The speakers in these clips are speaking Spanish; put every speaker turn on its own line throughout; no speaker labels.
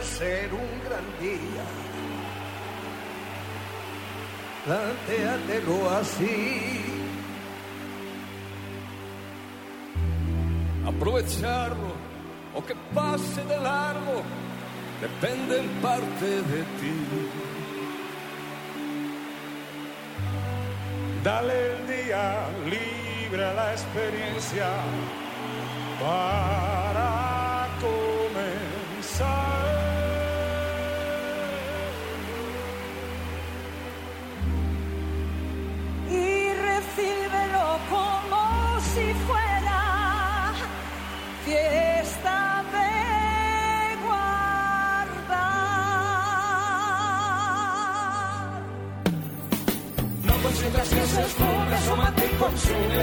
Ser
un gran día. Plantéatelo así. Aprovecharlo o que pase de largo depende en parte de ti. Dale el día libre la experiencia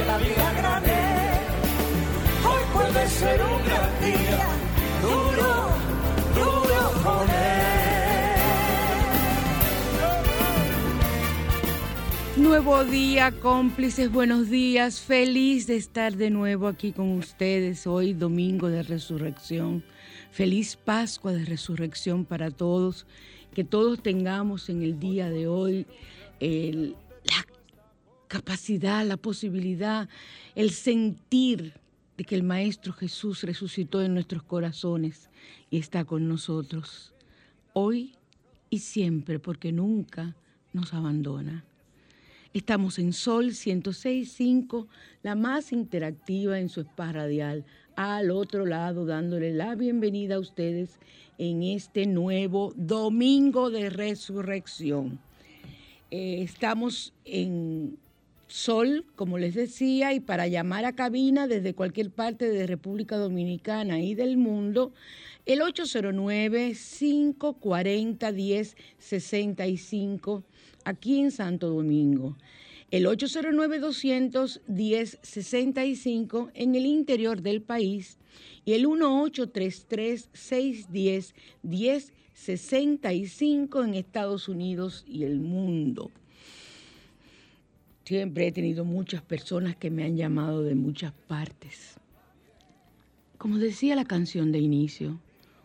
la vida grande. Hoy puede ser un gran día, duro, duro con.
Nuevo día, cómplices, buenos días. Feliz de estar de nuevo aquí con ustedes hoy, domingo de resurrección. Feliz Pascua de resurrección para todos. Que todos tengamos en el día de hoy la capacidad, la posibilidad, el sentir de que el Maestro Jesús resucitó en nuestros corazones y está con nosotros. Hoy y siempre, porque nunca nos abandona. Estamos en Sol 106.5, la más interactiva en su spa radial, al otro lado dándole la bienvenida a ustedes en este nuevo domingo de resurrección. Eh, estamos en Sol, como les decía, y para llamar a cabina desde cualquier parte de República Dominicana y del mundo, el 809-540-1065 aquí en Santo Domingo. El 809-210-65 en el interior del país y el 1833-610-1065 en Estados Unidos y el mundo. Siempre he tenido muchas personas que me han llamado de muchas partes. Como decía la canción de inicio,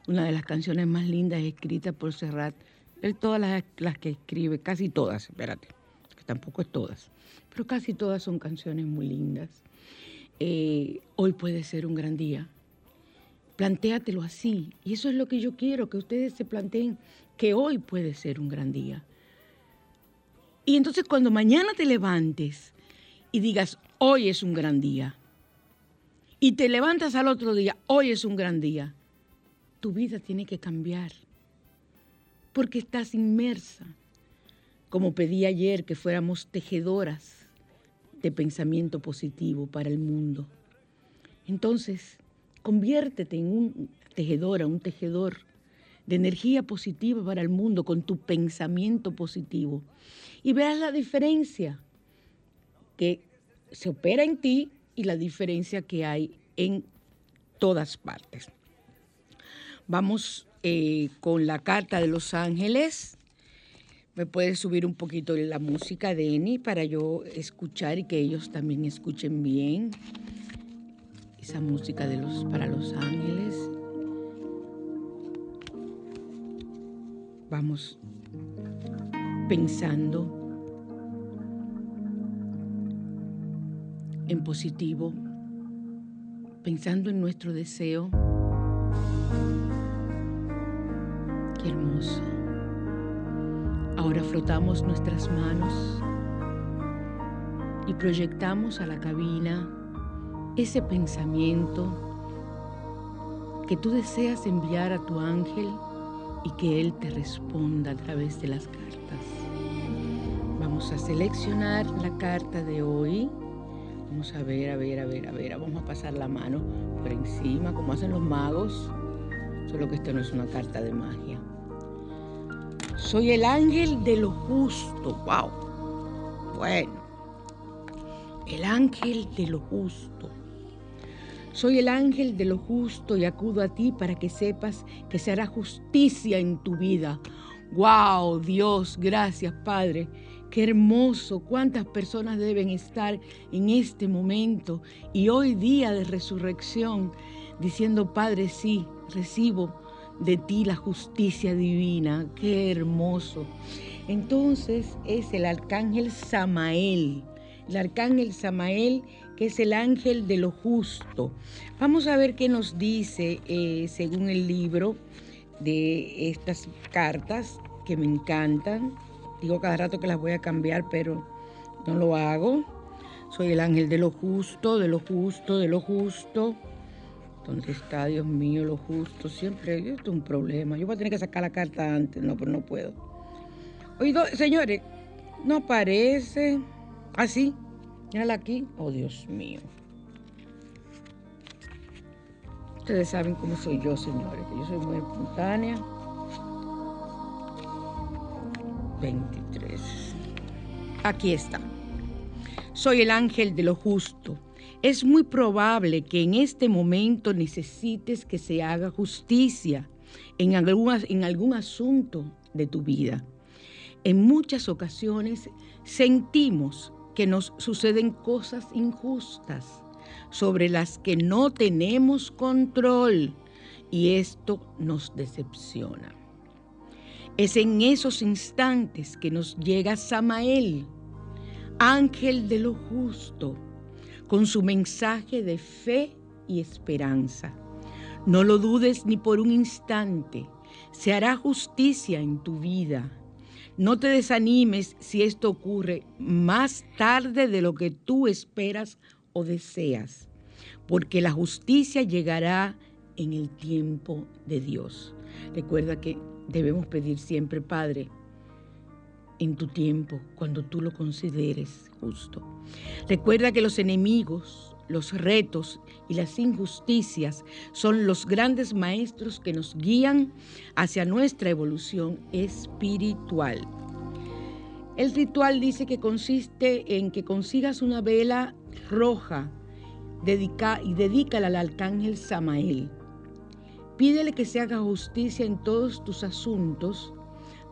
una de las canciones más lindas escritas por Serrat él todas las, que escribe, casi todas, espérate, tampoco es todas, pero casi todas son canciones muy lindas. Eh, hoy puede ser un gran día. Plantéatelo así. Y eso es lo que yo quiero, que ustedes se planteen que hoy puede ser un gran día. Y entonces cuando mañana te levantes y digas, hoy es un gran día, y te levantas al otro día, hoy es un gran día, tu vida tiene que cambiar, porque estás inmersa, como pedí ayer que fuéramos tejedoras de pensamiento positivo para el mundo. Entonces, conviértete en un tejedora, un tejedor de energía positiva para el mundo con tu pensamiento positivo. Y verás la diferencia que se opera en ti y la diferencia que hay en todas partes. Vamos eh, con la carta de los ángeles. Me puedes subir un poquito la música de Eni para yo escuchar y que ellos también escuchen bien esa música de los para los ángeles. Vamos pensando en positivo, pensando en nuestro deseo. Qué hermoso. Ahora frotamos nuestras manos y proyectamos a la cabina ese pensamiento que tú deseas enviar a tu ángel y que él te responda a través de las cartas. Vamos a seleccionar la carta de hoy. Vamos a ver, a ver, a ver, a ver. Vamos a pasar la mano por encima, como hacen los magos. Solo que esto no es una carta de magia. Soy el ángel de lo justo. ¡Wow! Bueno, el ángel de lo justo. Soy el ángel de lo justo y acudo a ti para que sepas que se hará justicia en tu vida. ¡Wow! Dios, gracias Padre. Qué hermoso, cuántas personas deben estar en este momento y hoy día de resurrección diciendo, Padre, sí, recibo de ti la justicia divina. Qué hermoso. Entonces es el arcángel Samael, el arcángel Samael que es el ángel de lo justo. Vamos a ver qué nos dice eh, según el libro de estas cartas que me encantan. Digo cada rato que las voy a cambiar, pero no lo hago. Soy el ángel de lo justo, de lo justo, de lo justo. ¿Dónde está, Dios mío, lo justo? Siempre esto es un problema. Yo voy a tener que sacar la carta antes, no, pero no puedo. Oído, señores, no aparece. Así. ¿Ah, Mírala aquí. Oh, Dios mío. Ustedes saben cómo soy yo, señores, que yo soy muy espontánea. 23. Aquí está. Soy el ángel de lo justo es muy probable que en este momento necesites que se haga justicia en en algún asunto de tu vida. En muchas ocasiones sentimos que nos suceden cosas injustas sobre las que no tenemos control y esto nos decepciona. Es en esos instantes que nos llega Samael, ángel de lo justo, con su mensaje de fe y esperanza. No lo dudes ni por un instante, se hará justicia en tu vida. No te desanimes si esto ocurre más tarde de lo que tú esperas o deseas, porque la justicia llegará en el tiempo de Dios. Recuerda que debemos pedir siempre, Padre, en tu tiempo, cuando tú lo consideres justo. Recuerda que los enemigos, los retos y las injusticias son los grandes maestros que nos guían hacia nuestra evolución espiritual. El ritual dice que consiste en que consigas una vela roja dedica, y dedícala al arcángel Samael. Pídele que se haga justicia en todos tus asuntos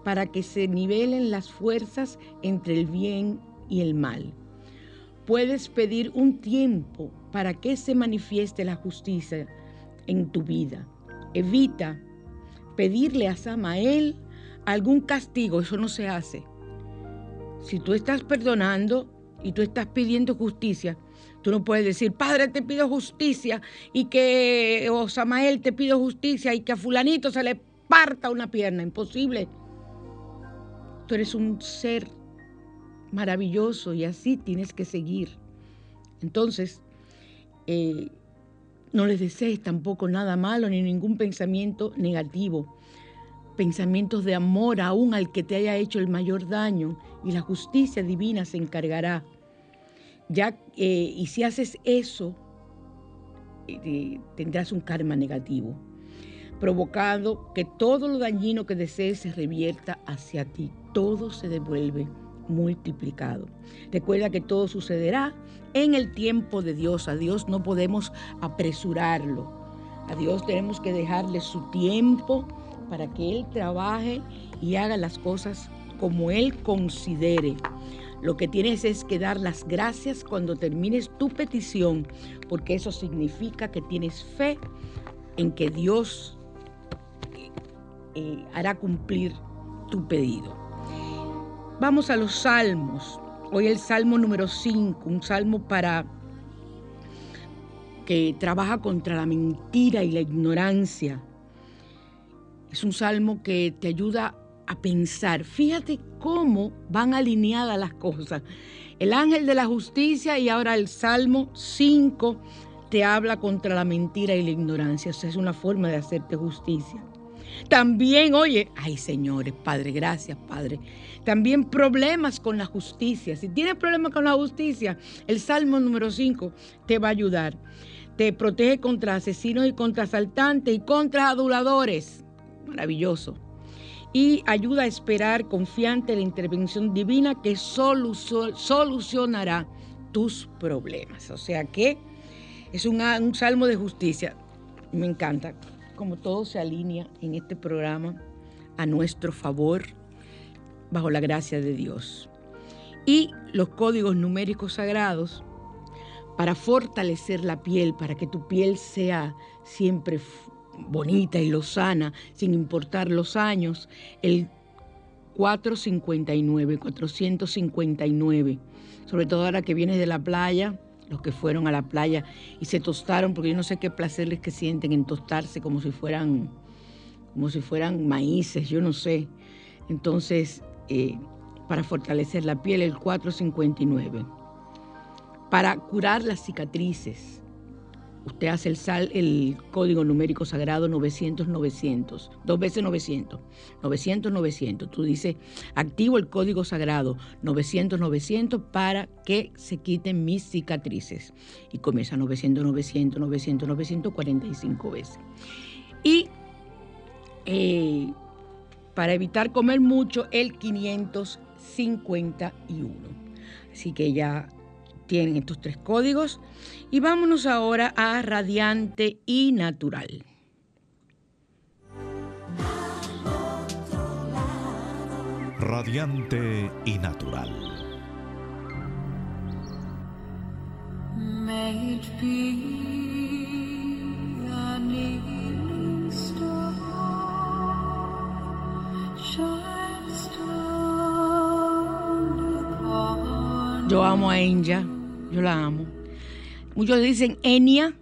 para que se nivelen las fuerzas entre el bien y el mal. Puedes pedir un tiempo para que se manifieste la justicia en tu vida. Evita pedirle a Samael algún castigo, eso no se hace. si tú estás perdonando y tú estás pidiendo justicia, tú no puedes decir, Padre, te pido justicia y que, o Samael, te pido justicia y que a fulanito se le parta una pierna. Imposible. Tú eres un ser maravilloso y así tienes que seguir. Entonces, eh, no les desees tampoco nada malo ni ningún pensamiento negativo. Pensamientos de amor aún al que te haya hecho el mayor daño y la justicia divina se encargará. Ya, y si haces eso, eh, tendrás un karma negativo, provocando que todo lo dañino que desees se revierta hacia ti. Todo se devuelve multiplicado. Recuerda que todo sucederá en el tiempo de Dios. A Dios no podemos apresurarlo. A Dios tenemos que dejarle su tiempo para que Él trabaje y haga las cosas como Él considere. Lo que tienes es que dar las gracias cuando termines tu petición, porque eso significa que tienes fe en que Dios eh, hará cumplir tu pedido. Vamos a los salmos. Hoy el salmo número 5, un salmo para que trabaja contra la mentira y la ignorancia. Es un salmo que te ayuda a pensar. Fíjate cómo van alineadas las cosas. El ángel de la justicia y ahora el salmo 5 te habla contra la mentira y la ignorancia. O sea, es una forma de hacerte justicia. También, oye, ay señores, Padre, gracias, Padre. También problemas con la justicia. Si tienes problemas con la justicia, el Salmo número 5 te va a ayudar. Te protege contra asesinos y contra asaltantes y contra aduladores. Maravilloso. Y ayuda a esperar confiante la intervención divina que solucionará tus problemas. O sea que es un, un salmo de justicia. Me encanta como todo se alinea en este programa a nuestro favor, bajo la gracia de Dios. Y los códigos numéricos sagrados para fortalecer la piel, para que tu piel sea siempre bonita y lozana, sin importar los años, el 459, 459, sobre todo ahora que vienes de la playa, los que fueron a la playa y se tostaron, porque yo no sé qué placer que sienten en tostarse como si fueran, como si fueran maíces, yo no sé. Entonces, eh, para fortalecer la piel, el 459. Para curar las cicatrices, Usted hace el, sal, el código numérico sagrado 900-900, dos veces 900, 900-900. Tú dices, activo el código sagrado 900-900 para que se quiten mis cicatrices. Y comienza 900-900, 900-900, 45 veces. Y eh, para evitar comer mucho, el 551. Así que ya tienen estos tres códigos. Y vámonos ahora a radiante y natural.
Radiante y natural.
Yo amo a Enya, yo la amo. Muchos dicen Enya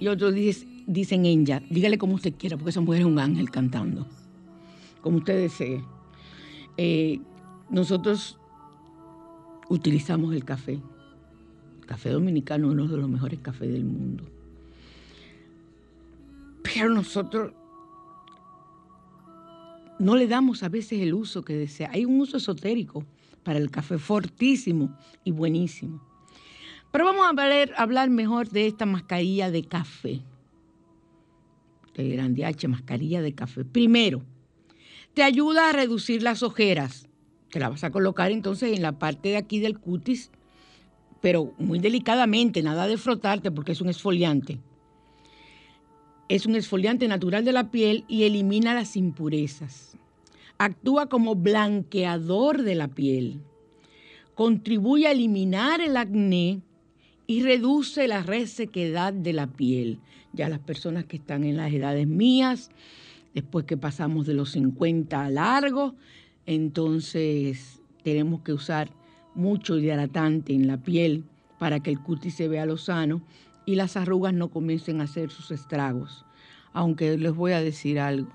y otros dicen, Enya. Dígale como usted quiera, porque esa mujer es un ángel cantando, como usted desee. Eh, nosotros utilizamos el café. El café dominicano es uno de los mejores cafés del mundo. Pero nosotros no le damos a veces el uso que desea. Hay un uso esotérico para el café fortísimo y buenísimo. Pero vamos a hablar, mejor de esta mascarilla de café. De Grande H, mascarilla de café. Primero, te ayuda a reducir las ojeras. Te la vas a colocar entonces en la parte de aquí del cutis, pero muy delicadamente, nada de frotarte porque es un esfoliante. Es un esfoliante natural de la piel y elimina las impurezas actúa como blanqueador de la piel, contribuye a eliminar el acné y reduce la resequedad de la piel. Ya las personas que están en las edades mías, después que pasamos de los 50 a largo, entonces tenemos que usar mucho hidratante en la piel para que el cutis se vea lo sano y las arrugas no comiencen a hacer sus estragos. Aunque les voy a decir algo,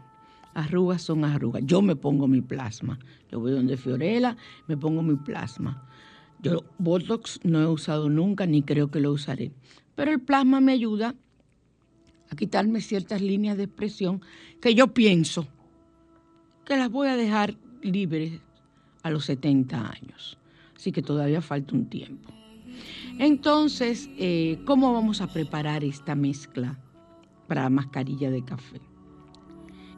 arrugas son arrugas. Yo me pongo mi plasma. Yo voy donde Fiorella, me pongo mi plasma. Yo Botox no he usado nunca ni creo que lo usaré. Pero el plasma me ayuda a quitarme ciertas líneas de expresión que yo pienso que las voy a dejar libres a los 70 años. Así que todavía falta un tiempo. Entonces, eh, ¿cómo vamos a preparar esta mezcla para la mascarilla de café?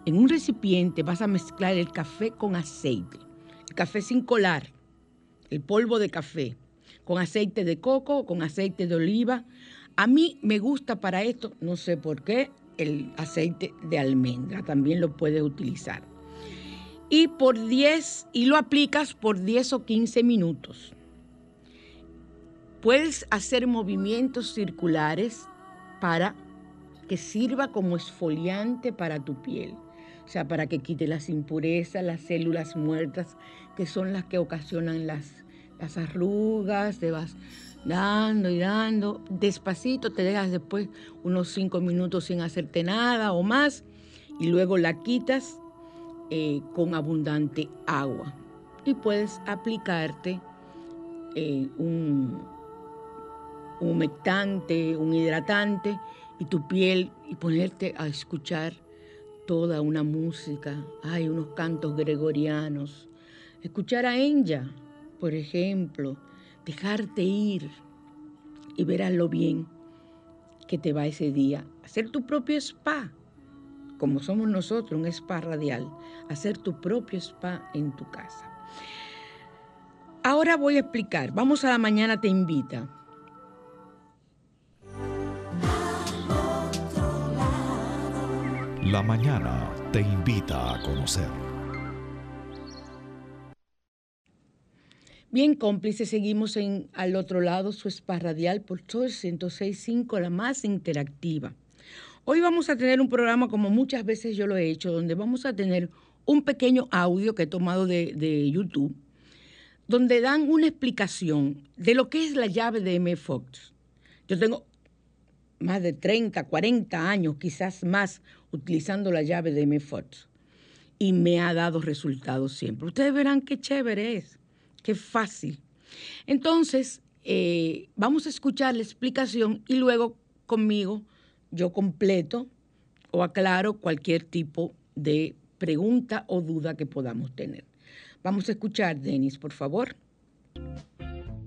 En un recipiente vas a mezclar el café con aceite, el café sin colar, el polvo de café, con aceite de coco, con aceite de oliva. A mí me gusta para esto, no sé por qué, el aceite de almendra, también lo puedes utilizar. Y por 10, y lo aplicas por 10 o 15 minutos. Puedes hacer movimientos circulares para que sirva como esfoliante para tu piel. O sea, para que quite las impurezas, las células muertas, que son las que ocasionan las, las arrugas, te vas dando y dando. Despacito te dejas después unos cinco minutos sin hacerte nada o más y luego la quitas eh, con abundante agua. Y puedes aplicarte eh, un, humectante, un hidratante y tu piel y ponerte a escuchar toda una música. Hay unos cantos gregorianos. Escuchar a Enya, por ejemplo, dejarte ir y verás lo bien que te va ese día. Hacer tu propio spa, como somos nosotros, un spa radial. Hacer tu propio spa en tu casa. Ahora voy a explicar. Vamos a la mañana te invita.
La mañana te invita a conocer.
Bien, cómplices, seguimos en al otro lado su spa radial por Sol 106.5, la más interactiva. Hoy vamos a tener un programa como muchas veces yo lo he hecho, donde vamos a tener un pequeño audio que he tomado de, de YouTube, donde dan una explicación de lo que es la llave de M. Fox. Yo tengo más de 30, 40 años, quizás más, utilizando la llave de MFOX. Y me ha dado resultados siempre. Ustedes verán qué chévere es, qué fácil. Entonces, eh, vamos a escuchar la explicación y luego conmigo yo completo o aclaro cualquier tipo de pregunta o duda que podamos tener. Vamos a escuchar, Denis, por favor.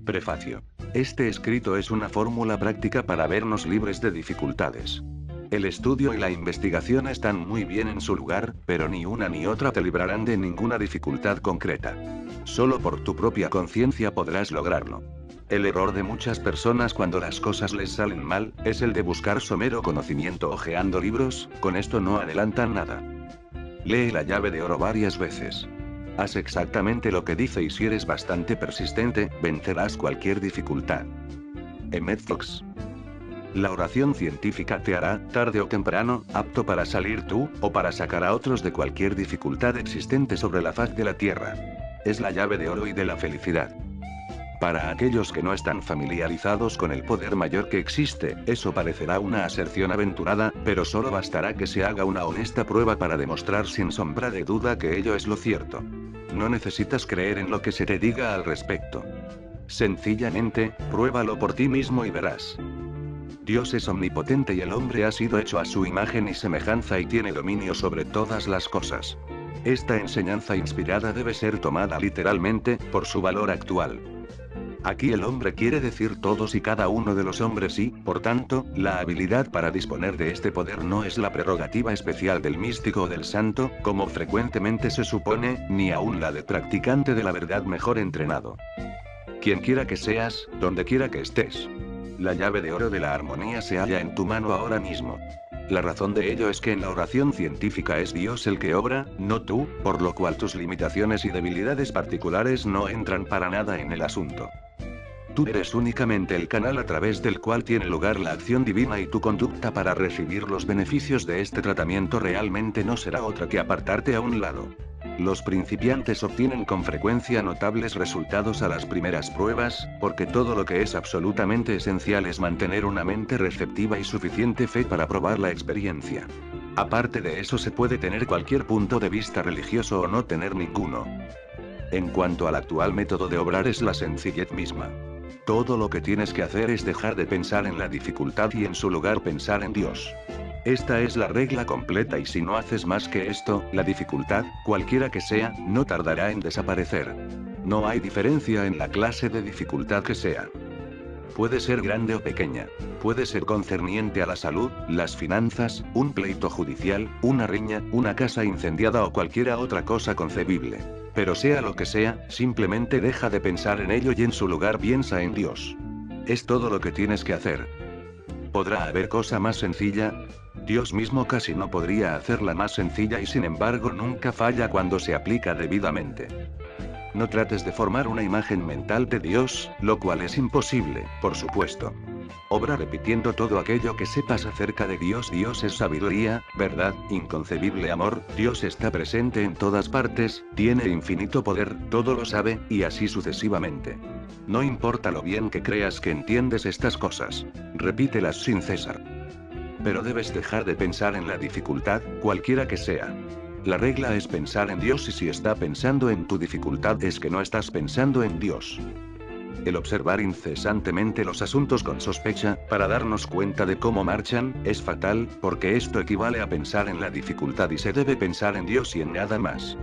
Prefacio. Este escrito es una fórmula práctica para vernos libres de dificultades. El estudio y la investigación están muy bien en su lugar, pero ni una ni otra te librarán de ninguna dificultad concreta. Solo por tu propia conciencia podrás lograrlo. El error de muchas personas cuando las cosas les salen mal, es el de buscar somero conocimiento hojeando libros, con esto no adelantan nada. Lee la llave de oro varias veces. Haz exactamente lo que dice y si eres bastante persistente, vencerás cualquier dificultad. Emmet Fox. La oración científica te hará, tarde o temprano, apto para salir tú, o para sacar a otros de cualquier dificultad existente sobre la faz de la Tierra. Es la llave de oro y de la felicidad. Para aquellos que no están familiarizados con el poder mayor que existe, eso parecerá una aserción aventurada, pero solo bastará que se haga una honesta prueba para demostrar sin sombra de duda que ello es lo cierto. No necesitas creer en lo que se te diga al respecto. Sencillamente, pruébalo por ti mismo y verás. Dios es omnipotente y el hombre ha sido hecho a su imagen y semejanza y tiene dominio sobre todas las cosas. Esta enseñanza inspirada debe ser tomada literalmente, por su valor actual. Aquí el hombre quiere decir todos y cada uno de los hombres y, por tanto, la habilidad para disponer de este poder no es la prerrogativa especial del místico o del santo, como frecuentemente se supone, ni aún la de practicante de la verdad mejor entrenado. Quien quiera que seas, donde quiera que estés. La llave de oro de la armonía se halla en tu mano ahora mismo. La razón de ello es que en la oración científica es Dios el que obra, no tú, por lo cual tus limitaciones y debilidades particulares no entran para nada en el asunto. Tú eres únicamente el canal a través del cual tiene lugar la acción divina y tu conducta para recibir los beneficios de este tratamiento realmente no será otra que apartarte a un lado. Los principiantes obtienen con frecuencia notables resultados a las primeras pruebas, porque todo lo que es absolutamente esencial es mantener una mente receptiva y suficiente fe para probar la experiencia. Aparte de eso se puede tener cualquier punto de vista religioso o no tener ninguno. En cuanto al actual método de obrar es la sencillez misma. Todo lo que tienes que hacer es dejar de pensar en la dificultad y en su lugar pensar en Dios. Esta es la regla completa y si no haces más que esto, la dificultad, cualquiera que sea, no tardará en desaparecer. No hay diferencia en la clase de dificultad que sea. Puede ser grande o pequeña. Puede ser concerniente a la salud, las finanzas, un pleito judicial, una riña, una casa incendiada o cualquiera otra cosa concebible. Pero sea lo que sea, simplemente deja de pensar en ello y en su lugar piensa en Dios. Es todo lo que tienes que hacer. ¿Podrá haber cosa más sencilla? Dios mismo casi no podría hacerla más sencilla y sin embargo nunca falla cuando se aplica debidamente. No trates de formar una imagen mental de Dios, lo cual es imposible, por supuesto. Obra repitiendo todo aquello que sepas acerca de Dios. Dios es sabiduría, verdad, inconcebible amor, Dios está presente en todas partes, tiene infinito poder, todo lo sabe, y así sucesivamente. No importa lo bien que creas que entiendes estas cosas. Repítelas sin cesar pero debes dejar de pensar en la dificultad, cualquiera que sea. La regla es pensar en Dios y si está pensando en tu dificultad es que no estás pensando en Dios. El observar incesantemente los asuntos con sospecha, para darnos cuenta de cómo marchan, es fatal, porque esto equivale a pensar en la dificultad y se debe pensar en Dios y en nada más.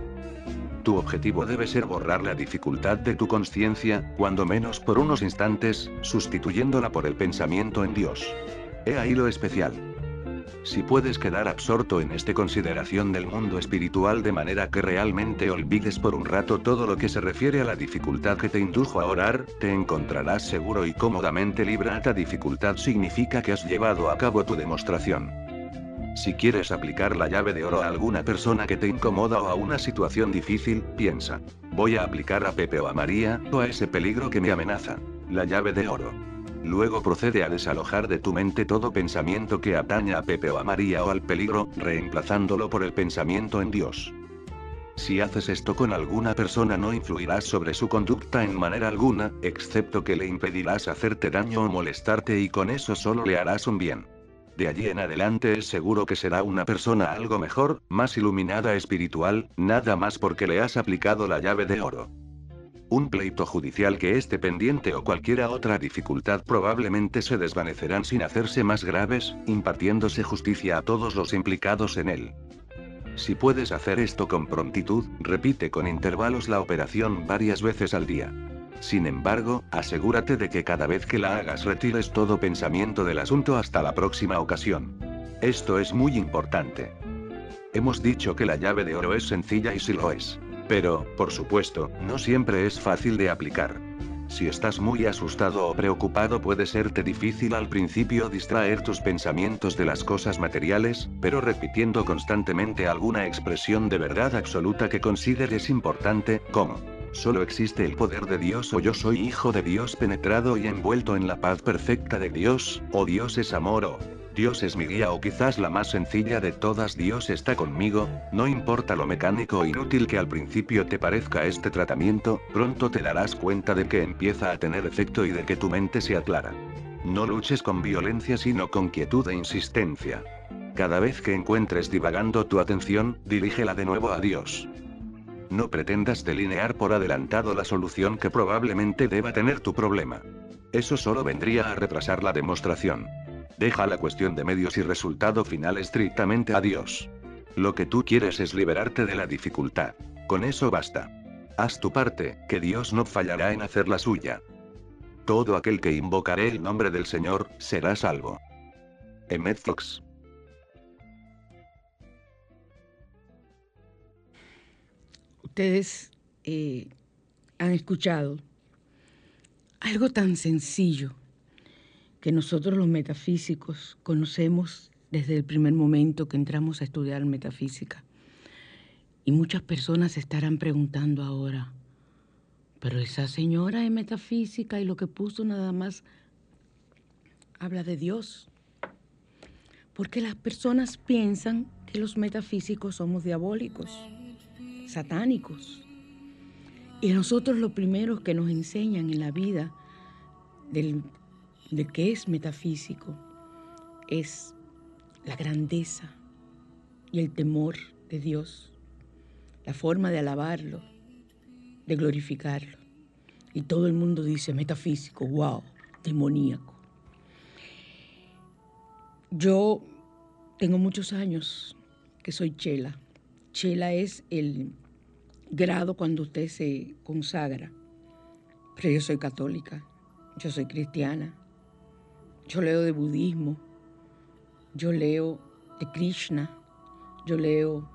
Tu objetivo debe ser borrar la dificultad de tu conciencia, cuando menos por unos instantes, sustituyéndola por el pensamiento en Dios. He ahí lo especial. Si puedes quedar absorto en esta consideración del mundo espiritual de manera que realmente olvides por un rato todo lo que se refiere a la dificultad que te indujo a orar, te encontrarás seguro y cómodamente libre. Esta dificultad significa que has llevado a cabo tu demostración. Si quieres aplicar la llave de oro a alguna persona que te incomoda o a una situación difícil, piensa, voy a aplicar a Pepe o a María, o a ese peligro que me amenaza. La llave de oro. Luego procede a desalojar de tu mente todo pensamiento que atañe a Pepe o a María o al peligro, reemplazándolo por el pensamiento en Dios. Si haces esto con alguna persona no influirás sobre su conducta en manera alguna, excepto que le impedirás hacerte daño o molestarte y con eso solo le harás un bien. De allí en adelante es seguro que será una persona algo mejor, más iluminada espiritual, nada más porque le has aplicado la llave de oro. Un pleito judicial que esté pendiente o cualquiera otra dificultad probablemente se desvanecerán sin hacerse más graves, impartiéndose justicia a todos los implicados en él. Si puedes hacer esto con prontitud, repite con intervalos la operación varias veces al día. Sin embargo, asegúrate de que cada vez que la hagas retires todo pensamiento del asunto hasta la próxima ocasión. Esto es muy importante. Hemos dicho que la llave de oro es sencilla y si lo es. Pero, por supuesto, no siempre es fácil de aplicar. Si estás muy asustado o preocupado puede serte difícil al principio distraer tus pensamientos de las cosas materiales, pero repitiendo constantemente alguna expresión de verdad absoluta que consideres importante, como Solo existe el poder de Dios o yo soy hijo de Dios penetrado y envuelto en la paz perfecta de Dios, o Dios es amor o Dios es mi guía o quizás la más sencilla de todas Dios está conmigo, no importa lo mecánico o inútil que al principio te parezca este tratamiento, pronto te darás cuenta de que empieza a tener efecto y de que tu mente se aclara. No luches con violencia sino con quietud e insistencia. Cada vez que encuentres divagando tu atención, dirígela de nuevo a Dios. No pretendas delinear por adelantado la solución que probablemente deba tener tu problema. Eso solo vendría a retrasar la demostración. Deja la cuestión de medios y resultado final estrictamente a Dios. Lo que tú quieres es liberarte de la dificultad. Con eso basta. Haz tu parte, que Dios no fallará en hacer la suya. Todo aquel que invocaré el nombre del Señor, será salvo. Emmet.
Ustedes eh, han escuchado algo tan sencillo que nosotros los metafísicos conocemos desde el primer momento que entramos a estudiar metafísica. Y muchas personas estarán preguntando ahora, pero esa señora es metafísica y lo que puso nada más habla de Dios. Porque las personas piensan que los metafísicos somos diabólicos. satánicos. Y nosotros lo primero que nos enseñan en la vida del, de que es metafísico es la grandeza y el temor de Dios, la forma de alabarlo, de glorificarlo. Y todo el mundo dice metafísico, wow, demoníaco. Yo tengo muchos años que soy chela. Chela es el grado cuando usted se consagra. Pero yo soy católica, yo soy cristiana, yo leo de budismo, yo leo de Krishna, yo leo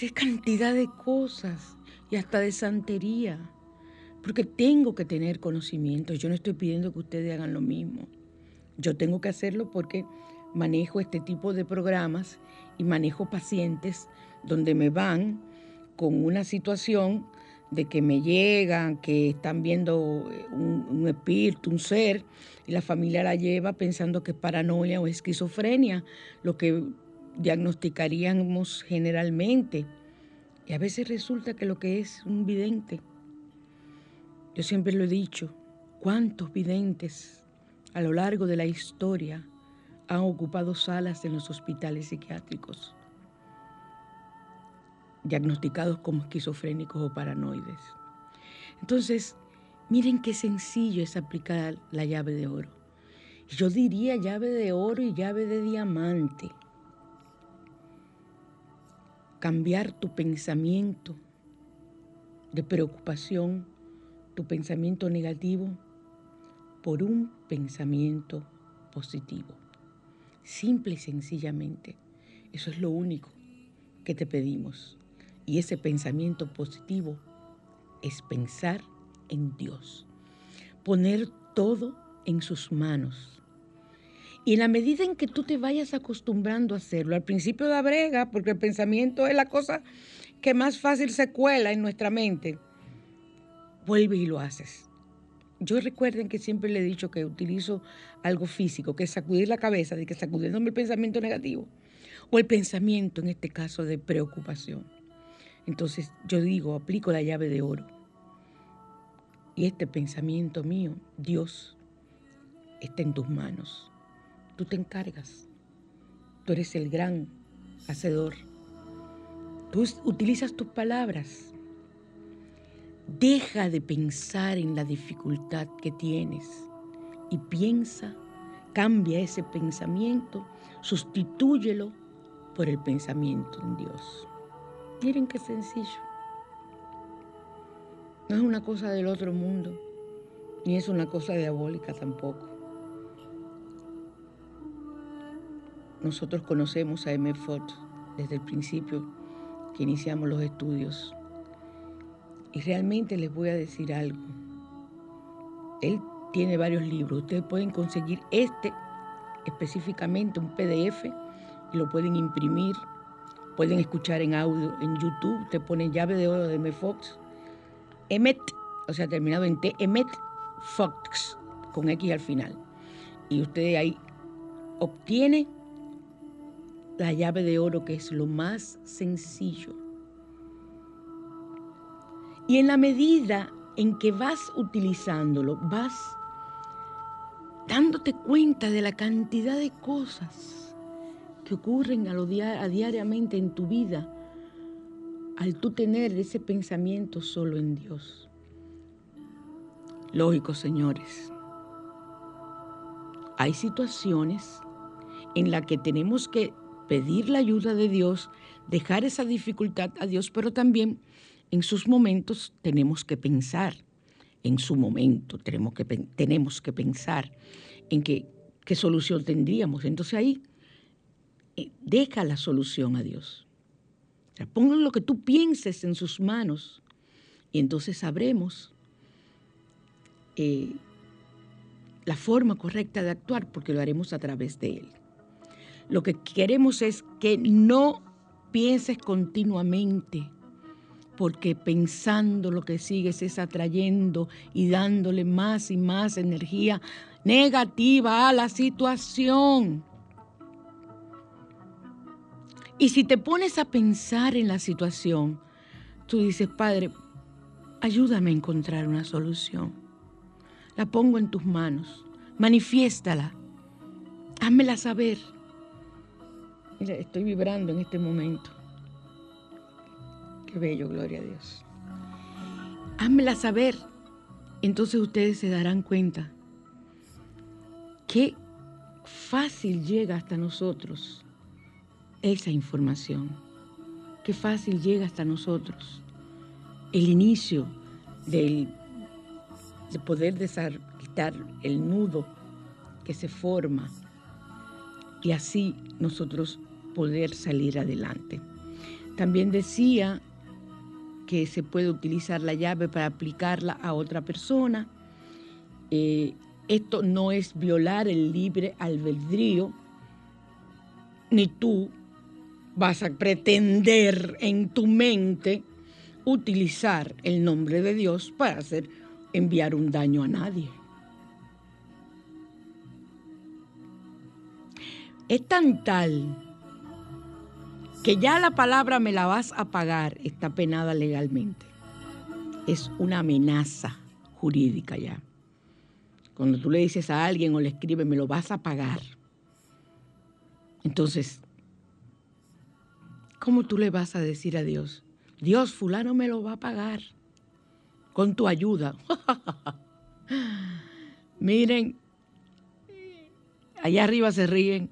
de cantidad de cosas y hasta de santería, porque tengo que tener conocimiento. Yo no estoy pidiendo que ustedes hagan lo mismo. Yo tengo que hacerlo porque manejo este tipo de programas y manejo pacientes donde me van con una situación de que me llegan, que están viendo eh, un, espíritu, un ser, y la familia la lleva pensando que es paranoia o esquizofrenia, lo que diagnosticaríamos generalmente. Y a veces resulta que lo que es un vidente. Yo siempre lo he dicho, ¿cuántos videntes a lo largo de la historia han ocupado salas en los hospitales psiquiátricos? Diagnosticados como esquizofrénicos o paranoides. Entonces, miren qué sencillo es aplicar la llave de oro. Yo diría llave de oro y llave de diamante. Cambiar tu pensamiento de preocupación, tu pensamiento negativo, por un pensamiento positivo. Simple y sencillamente. Eso es lo único que te pedimos. Y ese pensamiento positivo es pensar en Dios, poner todo en sus manos. Y en la medida en que tú te vayas acostumbrando a hacerlo, al principio da brega, porque el pensamiento es la cosa que más fácil se cuela en nuestra mente, vuelve y lo haces. Yo recuerden que siempre le he dicho que utilizo algo físico, que es sacudir la cabeza, de que sacudiéndome el pensamiento negativo, o el pensamiento en este caso de preocupación. Entonces yo digo, aplico la llave de oro. Y este pensamiento mío, Dios, está en tus manos. Tú te encargas. Tú eres el gran hacedor. Tú utilizas tus palabras. Deja de pensar en la dificultad que tienes y piensa, cambia ese pensamiento, sustitúyelo por el pensamiento en Dios. Miren qué sencillo. No es una cosa del otro mundo, ni es una cosa diabólica tampoco. Nosotros conocemos a M. Fott desde el principio que iniciamos los estudios. Y realmente les voy a decir algo. Él tiene varios libros. Ustedes pueden conseguir este específicamente, un PDF, y lo pueden imprimir Pueden escuchar en audio en YouTube, te ponen llave de oro de M. Fox. Emet, o sea, terminado en T, Emet Fox, con X al final. Y usted ahí obtiene la llave de oro, que es lo más sencillo. Y en la medida en que vas utilizándolo, vas dándote cuenta de la cantidad de cosas que ocurren a, lo diariamente en tu vida al tú tener ese pensamiento solo en Dios. Lógico, señores. Hay situaciones en las que tenemos que pedir la ayuda de Dios, dejar esa dificultad a Dios, pero también en sus momentos tenemos que pensar, en su momento tenemos que, tenemos que pensar en qué, qué solución tendríamos. Entonces ahí deja la solución a Dios. O lo que tú pienses en sus manos y entonces sabremos eh, la forma correcta de actuar porque lo haremos a través de Él. Lo que queremos es que no pienses continuamente, porque pensando lo que sigues es atrayendo y dándole más y más energía negativa a la situación. Y si te pones a pensar en la situación, tú dices, Padre, ayúdame a encontrar una solución. La pongo en tus manos, manifiéstala, házmela saber. Mira, estoy vibrando en este momento. Qué bello, gloria a Dios. Házmela saber. Entonces ustedes se darán cuenta qué fácil llega hasta nosotros esa información. Qué fácil llega hasta nosotros el inicio del, de poder quitar el nudo que se forma y así nosotros poder salir adelante. También decía que se puede utilizar la llave para aplicarla a otra persona. Eh, esto no es violar el libre albedrío, ni tú vas a pretender en tu mente utilizar el nombre de Dios para hacer enviar un daño a nadie. Es tan tal que ya la palabra me la vas a pagar está penada legalmente. Es una amenaza jurídica ya. Cuando tú le dices a alguien o le escribes, me lo vas a pagar. Entonces, ¿cómo tú le vas a decir a Dios? Dios, fulano me lo va a pagar con tu ayuda. Miren, allá arriba se ríen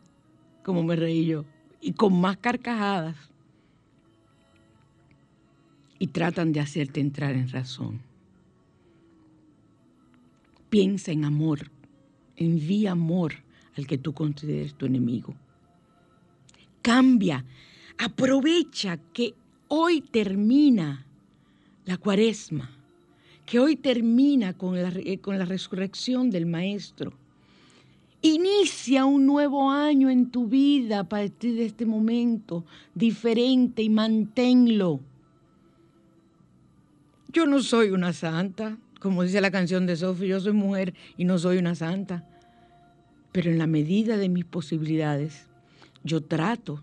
como me reí yo y con más carcajadas y tratan de hacerte entrar en razón. Piensa en amor, envía amor al que tú consideres tu enemigo. Cambia, aprovecha que hoy termina la cuaresma, que hoy termina con la, eh, con la resurrección del Maestro. Inicia un nuevo año en tu vida a partir de este momento diferente y manténlo. Yo no soy una santa, como dice la canción de Sophie, yo soy mujer y no soy una santa. Pero en la medida de mis posibilidades, yo trato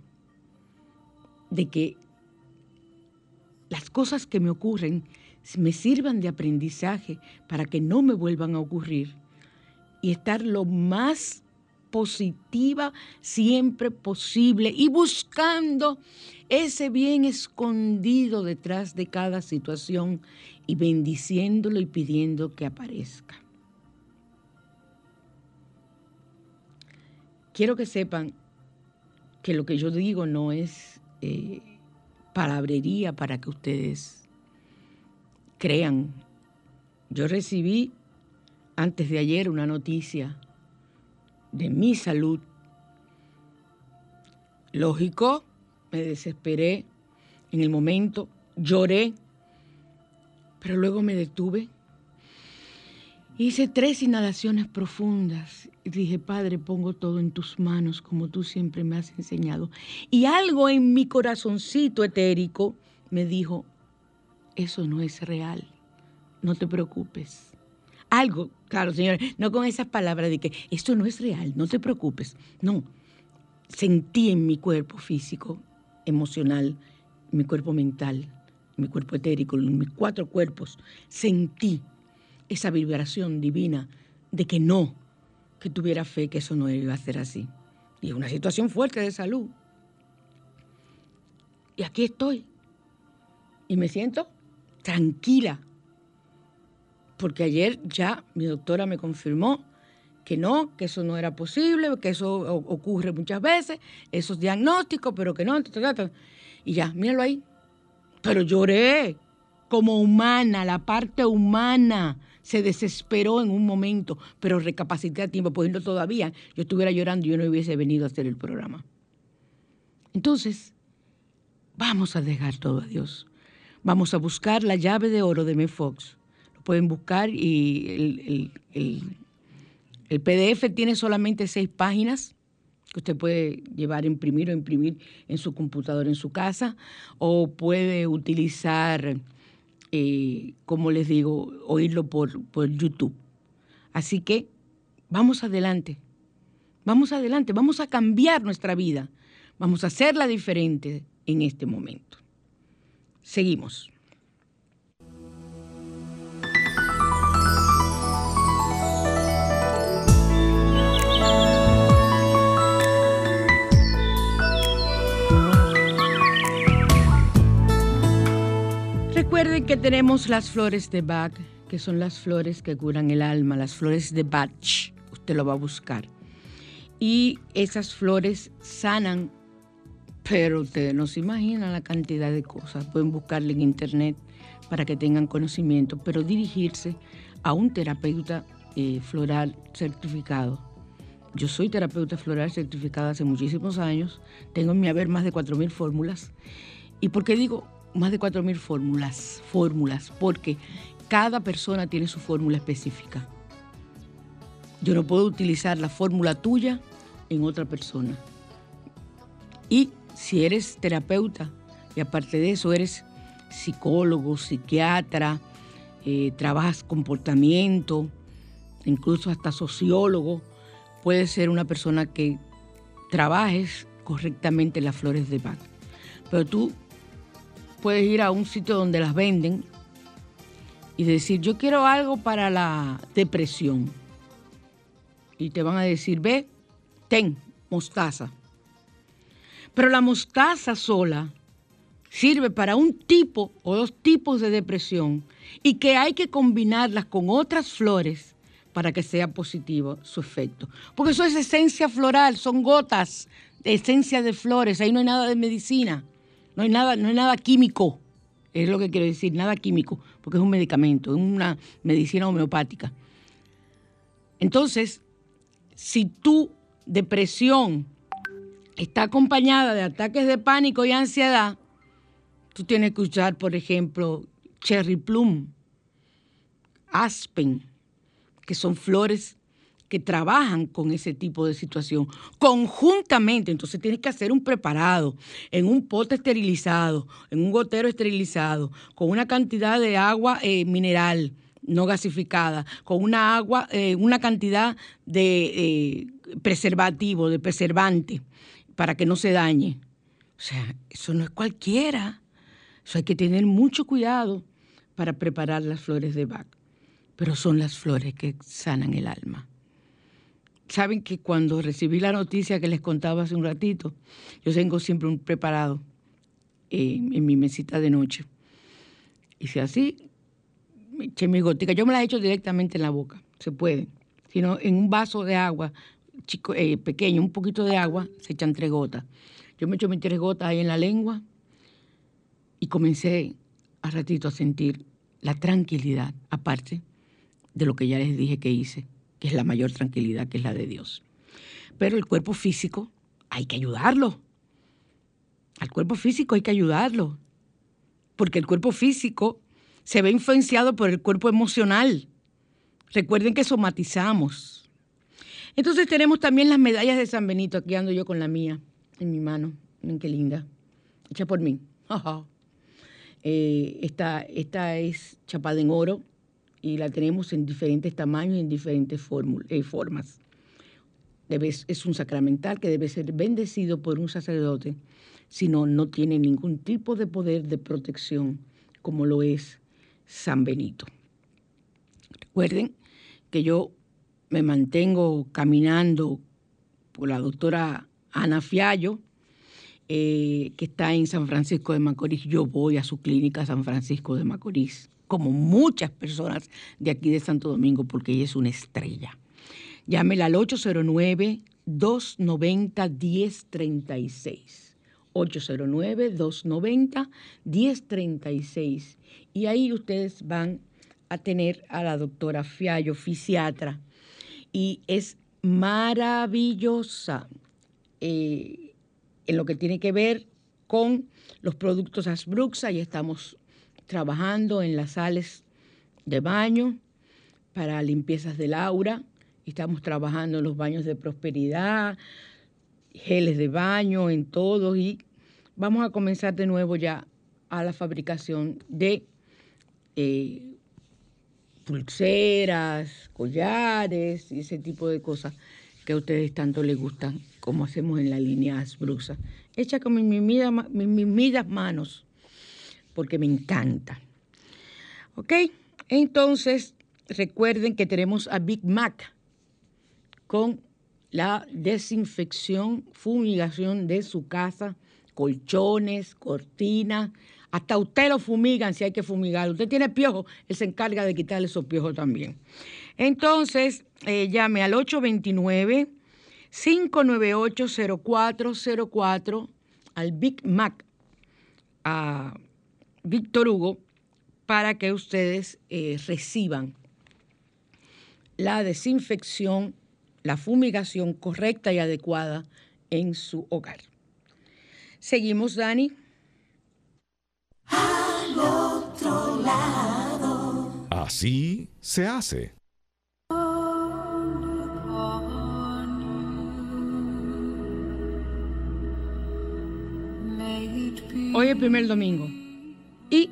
de que las cosas que me ocurren me sirvan de aprendizaje para que no me vuelvan a ocurrir y estar lo más positiva siempre posible y buscando ese bien escondido detrás de cada situación y bendiciéndolo y pidiendo que aparezca. Quiero que sepan que lo que yo digo no es eh, palabrería para que ustedes crean. Yo recibí antes de ayer una noticia de mi salud. Lógico, me desesperé en el momento, lloré, pero luego me detuve. Hice tres inhalaciones profundas dije, Padre, pongo todo en tus manos como tú siempre me has enseñado. Y algo en mi corazoncito etérico me dijo, eso no es real, no te preocupes. Algo, claro, señores, no con esas palabras de que esto no es real, no te preocupes. No, sentí en mi cuerpo físico, emocional, mi cuerpo mental, mi cuerpo etérico, en mis cuatro cuerpos, sentí esa vibración divina de que no, que tuviera fe que eso no iba a ser así. Y es una situación fuerte de salud. Y aquí estoy. Y me siento tranquila. Porque ayer ya mi doctora me confirmó que no, que eso no era posible, que eso ocurre muchas veces, esos diagnósticos, pero que no. Y ya, míralo ahí. Pero lloré como humana, la parte humana se desesperó en un momento, pero recapacité a tiempo, poniendo todavía, yo estuviera llorando y yo no hubiese venido a hacer el programa. Entonces, vamos a dejar todo a Dios. Vamos a buscar la llave de oro de Me Fox. Lo pueden buscar y el, el PDF tiene solamente seis páginas que usted puede llevar imprimir o imprimir en su computadora en su casa o puede utilizar eh, como les digo, oírlo por, por YouTube. Así que vamos adelante, vamos adelante, vamos a cambiar nuestra vida, vamos a hacerla diferente en este momento. Seguimos. Que tenemos las flores de Bach, que son las flores que curan el alma, las flores de Bach. Usted lo va a buscar. Y esas flores sanan, pero ustedes no se imaginan la cantidad de cosas. Pueden buscarle en internet para que tengan conocimiento, pero dirigirse a un terapeuta eh, floral certificado. Yo soy terapeuta floral certificada hace muchísimos años, tengo en mi haber más de 4.000 fórmulas. ¿Y por qué digo más de 4.000 fórmulas? Fórmulas, porque cada persona tiene su fórmula específica. Yo no puedo utilizar la fórmula tuya en otra persona. Y si eres terapeuta y aparte de eso eres psicólogo, psiquiatra, eh, trabajas comportamiento, incluso hasta sociólogo, puedes ser una persona que trabajes correctamente las flores de Bach. Pero tú puedes ir a un sitio donde las venden y decir, yo quiero algo para la depresión y te van a decir, ve, ten mostaza. Pero la mostaza sola sirve para un tipo o dos tipos de depresión y que hay que combinarlas con otras flores para que sea positivo su efecto. Porque eso es esencia floral, son gotas de esencia de flores, ahí no hay nada de medicina, no hay nada, no hay nada químico, es lo que quiero decir, nada químico, porque es un medicamento, es una medicina homeopática. Entonces, si tu depresión está acompañada de ataques de pánico y ansiedad, tú tienes que usar, por ejemplo, cherry plum, aspen, que son flores que trabajan con ese tipo de situación conjuntamente. Entonces tienes que hacer un preparado en un pote esterilizado, en un gotero esterilizado, con una cantidad de agua eh, mineral no gasificada, con una agua, eh, una cantidad de eh, preservativo, de preservante, para que no se dañe. O sea, eso no es cualquiera. Eso hay que tener mucho cuidado para preparar las flores de Bach. Pero son las flores que sanan el alma. Saben que cuando recibí la noticia que les contaba hace un ratito, yo tengo siempre un preparado eh, en mi mesita de noche. Hice así, eché mi gotica. Yo me la he hecho directamente en la boca, se puede. Sino en un vaso de agua chico, eh, pequeño, un poquito de agua, se echan tres gotas. Yo me echo mis tres gotas ahí en la lengua y comencé a ratito a sentir la tranquilidad, aparte de lo que ya les dije que hice, que es la mayor tranquilidad, que es la de Dios. Pero el cuerpo físico hay que ayudarlo. Al cuerpo físico hay que ayudarlo. Porque el cuerpo físico se ve influenciado por el cuerpo emocional. Recuerden que somatizamos. Entonces tenemos también las medallas de San Benito. Aquí ando yo con la mía en mi mano. Miren qué linda. Hecha por mí. Eh, esta, esta, es chapada en oro y la tenemos en diferentes tamaños y en diferentes eh, formas. es un sacramental que debe ser bendecido por un sacerdote, si no, no tiene ningún tipo de poder de protección como lo es San Benito. Recuerden que yo me mantengo caminando por la doctora Ana Fiallo, eh, que está en San Francisco de Macorís. Yo voy a su clínica San Francisco de Macorís, como muchas personas de aquí de Santo Domingo, porque ella es una estrella. Llámela al 809-290-1036. 809-290-1036. Y ahí ustedes van a tener a la doctora Fiallo, fisiatra, y es maravillosa eh, en lo que tiene que ver con los productos Asbruxa. y estamos trabajando en las sales de baño para limpiezas del aura. Estamos trabajando en los baños de prosperidad, geles de baño, en todo. Y vamos a comenzar de nuevo ya a la fabricación de eh, pulseras, collares y ese tipo de cosas que a ustedes tanto les gustan, como hacemos en la línea Asbruxa, hecha con mis mismas manos, porque me encanta. ¿Ok? Entonces, recuerden que tenemos a Big Mac con la desinfección, fumigación de su casa, colchones, cortinas, Hasta usted lo fumigan si hay que fumigar. Usted tiene piojos, él se encarga de quitarle esos piojos también. Entonces, eh, llame al 829 598-0404 al Big Mac, a Víctor Hugo, para que ustedes eh, reciban la desinfección, la fumigación correcta y adecuada en su hogar. Seguimos, Dani.
Al otro lado.
Así se hace.
Hoy es el primer domingo. Y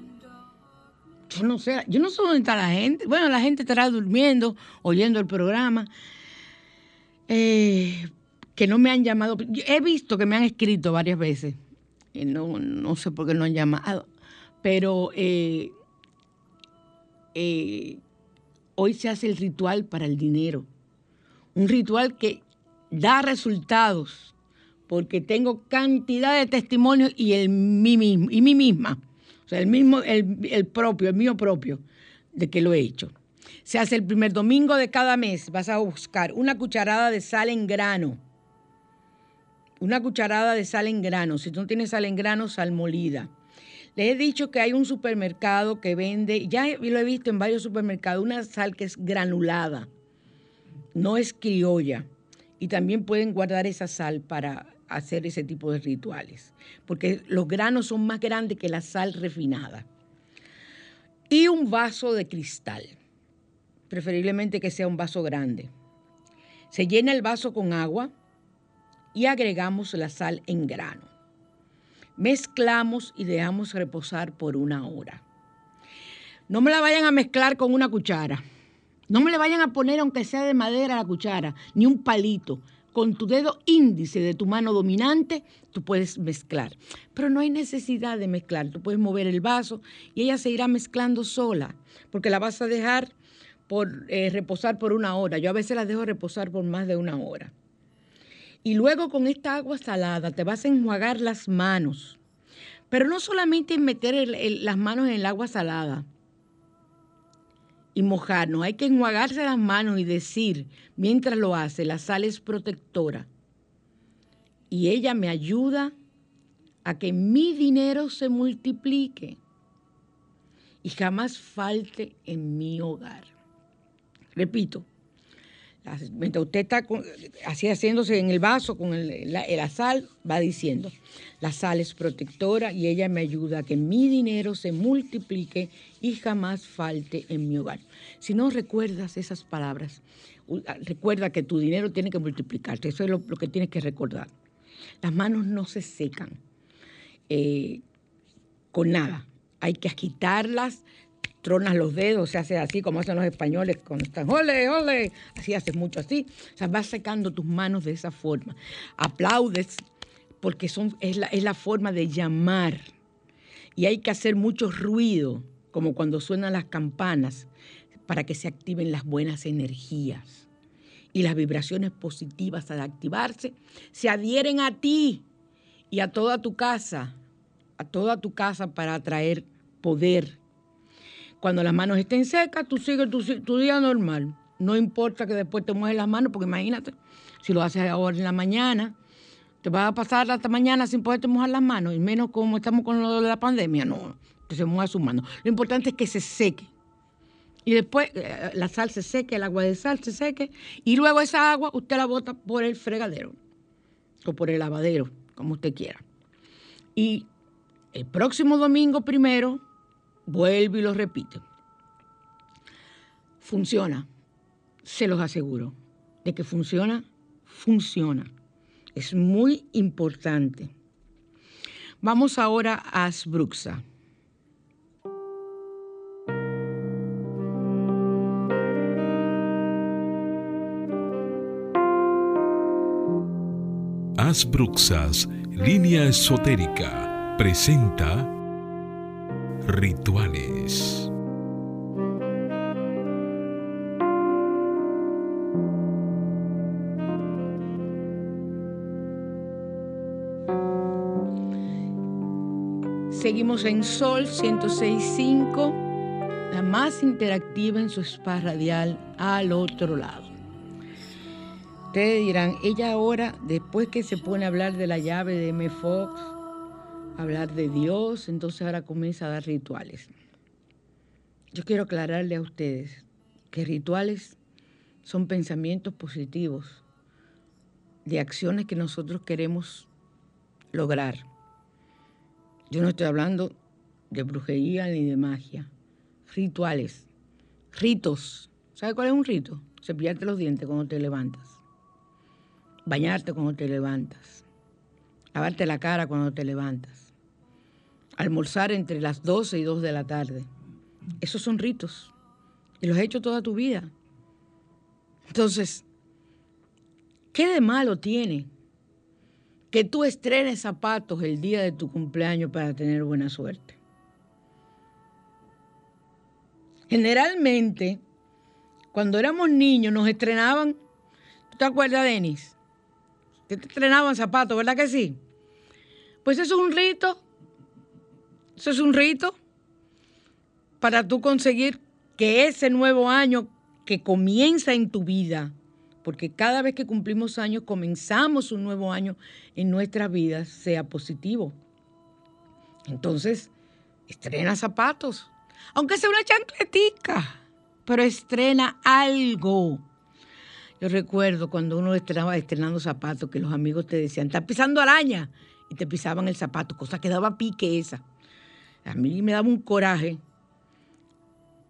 yo no sé, yo no sé dónde está la gente. Bueno, la gente estará durmiendo, oyendo el programa. Eh, que no me han llamado. He visto que me han escrito varias veces. Y no, no sé por qué no han llamado. Pero eh, eh, hoy se hace el ritual para el dinero. Un ritual que da resultados porque tengo cantidad de testimonios y el mí mismo, y mí misma, o sea, el mismo, el, propio, el mío propio, de que lo he hecho. Se hace el primer domingo de cada mes, vas a buscar una cucharada de sal en grano. Una cucharada de sal en grano. Si tú no tienes sal en grano, sal molida. Les he dicho que hay un supermercado que vende, ya lo he visto en varios supermercados, una sal que es granulada, no es criolla. Y también pueden guardar esa sal para hacer ese tipo de rituales, porque los granos son más grandes que la sal refinada. Y un vaso de cristal, preferiblemente que sea un vaso grande. Se llena el vaso con agua y agregamos la sal en grano. Mezclamos y dejamos reposar por una hora. No me la vayan a mezclar con una cuchara. No me le vayan a poner, aunque sea de madera, la cuchara, ni un palito con tu dedo índice de tu mano dominante, tú puedes mezclar. Pero no hay necesidad de mezclar. Tú puedes mover el vaso y ella se irá mezclando sola, porque la vas a dejar por, eh, reposar por una hora. Yo a veces la dejo reposar por más de una hora. Y luego con esta agua salada te vas a enjuagar las manos. Pero no solamente meter las manos en el agua salada y mojarnos. Hay que enjuagarse las manos y decir, mientras lo hace, la sal es protectora. Y ella me ayuda a que mi dinero se multiplique y jamás falte en mi hogar. Repito, mientras usted está así haciéndose en el vaso con la, sal, va diciendo, la sal es protectora y ella me ayuda a que mi dinero se multiplique y jamás falte en mi hogar. Si no recuerdas esas palabras, recuerda que tu dinero tiene que multiplicarse, eso es lo, que tienes que recordar. Las manos no se secan eh, con nada, hay que agitarlas tronas los dedos, se hace así como hacen los españoles cuando están, ole, ole, así haces mucho así. O sea, vas secando tus manos de esa forma. Aplaudes porque son, es, la, es la forma de llamar. Y hay que hacer mucho ruido, como cuando suenan las campanas, para que se activen las buenas energías. Y las vibraciones positivas al activarse se adhieren a ti y a toda tu casa, a toda tu casa para atraer poder, cuando las manos estén secas, tú sigues tu, día normal. No importa que después te mueves las manos, porque imagínate, si lo haces ahora en la mañana, te vas a pasar hasta mañana sin poderte mojar las manos, y menos como estamos con lo de la pandemia, no, que se mueva sus manos. Lo importante es que se seque. Y después eh, la sal se seque, el agua de sal se seque, y luego esa agua usted la bota por el fregadero o por el lavadero, como usted quiera. Y el próximo domingo primero Vuelvo y lo repito. Funciona, se los aseguro. De que funciona, funciona. Es muy importante. Vamos ahora a Asbruxa.
Asbruxas, línea esotérica, presenta Rituales.
seguimos en Sol 106.5, la más interactiva en su spa radial al otro lado. Ustedes dirán, ella ahora, después que se pone a hablar de la llave de M. Fox, hablar de Dios, entonces ahora comienza a dar rituales. Yo quiero aclararle a ustedes que rituales son pensamientos positivos de acciones que nosotros queremos lograr. Yo no estoy hablando de brujería ni de magia. Rituales, ritos. ¿Sabe cuál es un rito? Cepillarte los dientes cuando te levantas. Bañarte cuando te levantas. Lavarte la cara cuando te levantas. Almorzar entre las 12 y 2 de la tarde. Esos son ritos. Y los has hecho toda tu vida. Entonces, ¿qué de malo tiene que tú estrenes zapatos el día de tu cumpleaños para tener buena suerte? Generalmente, cuando éramos niños, nos estrenaban, ¿tú te acuerdas, Denis? Te estrenaban zapatos, ¿verdad que sí? Pues eso es un rito. Eso es un rito para tú conseguir que ese nuevo año que comienza en tu vida, porque cada vez que cumplimos años comenzamos un nuevo año en nuestras vidas, sea positivo. Entonces, estrena zapatos, aunque sea una chancletica, pero estrena algo. Yo recuerdo cuando uno estrenaba estrenando zapatos que los amigos te decían, estás pisando araña, y te pisaban el zapato, cosa que daba pique esa. A mí me daba un coraje,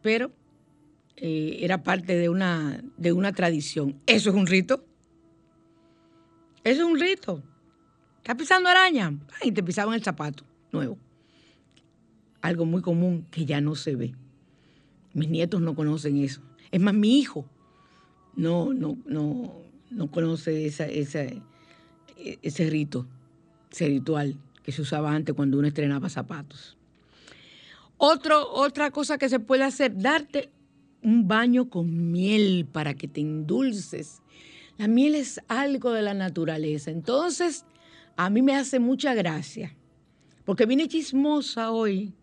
pero eh, era parte de una, de una tradición. ¿Eso es un rito? Eso es un rito. ¿Estás pisando araña? Y te pisaban el zapato nuevo. Algo muy común que ya no se ve. Mis nietos no conocen eso. Es más, mi hijo no, no, no, no conoce esa, ese rito, ese ritual que se usaba antes cuando uno estrenaba zapatos. Otra cosa que se puede hacer, darte un baño con miel para que te endulces. La miel es algo de la naturaleza. Entonces, a mí me hace mucha gracia, porque vine chismosa hoy.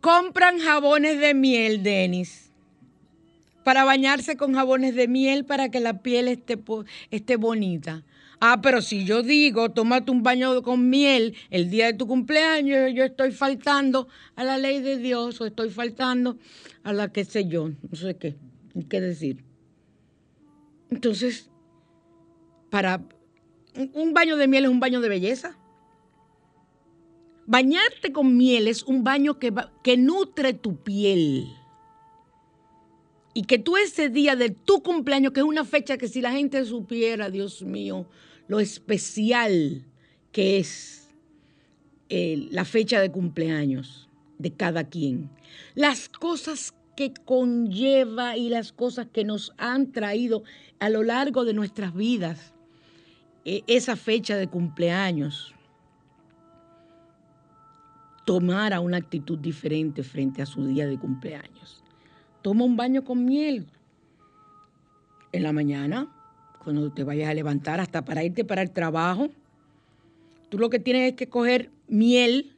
Compran jabones de miel, Denis, para bañarse con jabones de miel para que la piel esté, esté bonita. Ah, pero si yo digo, tómate un baño con miel el día de tu cumpleaños, yo estoy faltando a la ley de Dios o estoy faltando a la que sé yo, no sé qué, qué decir. Entonces, para un baño de miel es un baño de belleza. Bañarte con miel es un baño que, que nutre tu piel. Y que tú ese día de tu cumpleaños, que es una fecha que si la gente supiera, Dios mío, lo especial que es eh, la fecha de cumpleaños de cada quien, las cosas que conlleva y las cosas que nos han traído a lo largo de nuestras vidas eh, esa fecha de cumpleaños, tomara una actitud diferente frente a su día de cumpleaños. Toma un baño con miel en la mañana, cuando te vayas a levantar, hasta para irte para el trabajo. Tú lo que tienes es que coger miel